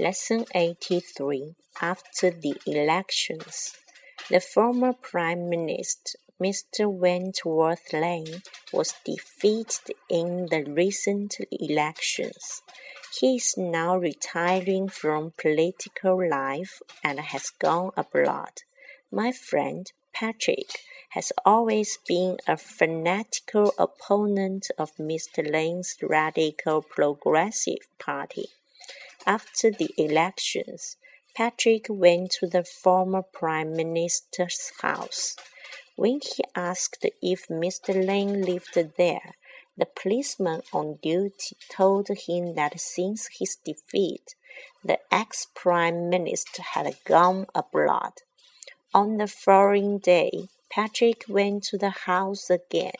Lesson 83 After the elections. The former Prime Minister, Mr. Wentworth Lane, was defeated in the recent elections. He is now retiring from political life and has gone abroad. My friend Patrick has always been a fanatical opponent of Mr. Lane's radical progressive party. After the elections, Patrick went to the former Prime Minister's house. When he asked if Mr. Lane lived there, the policeman on duty told him that since his defeat, the ex Prime Minister had gone abroad. On the following day, Patrick went to the house again.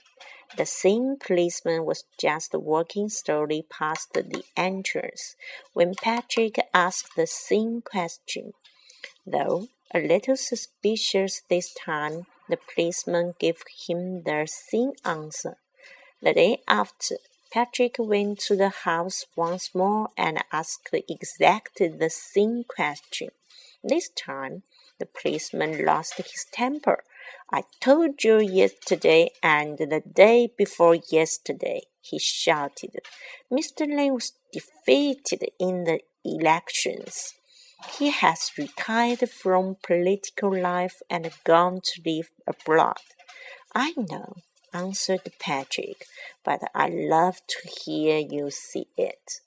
The same policeman was just walking slowly past the entrance when Patrick asked the same question. Though a little suspicious this time, the policeman gave him the same answer. The day after, Patrick went to the house once more and asked exactly the same question. This time, the policeman lost his temper I told you yesterday and the day before yesterday, he shouted. Mr. Lane was defeated in the elections. He has retired from political life and gone to live abroad. I know, answered Patrick, but I love to hear you say it.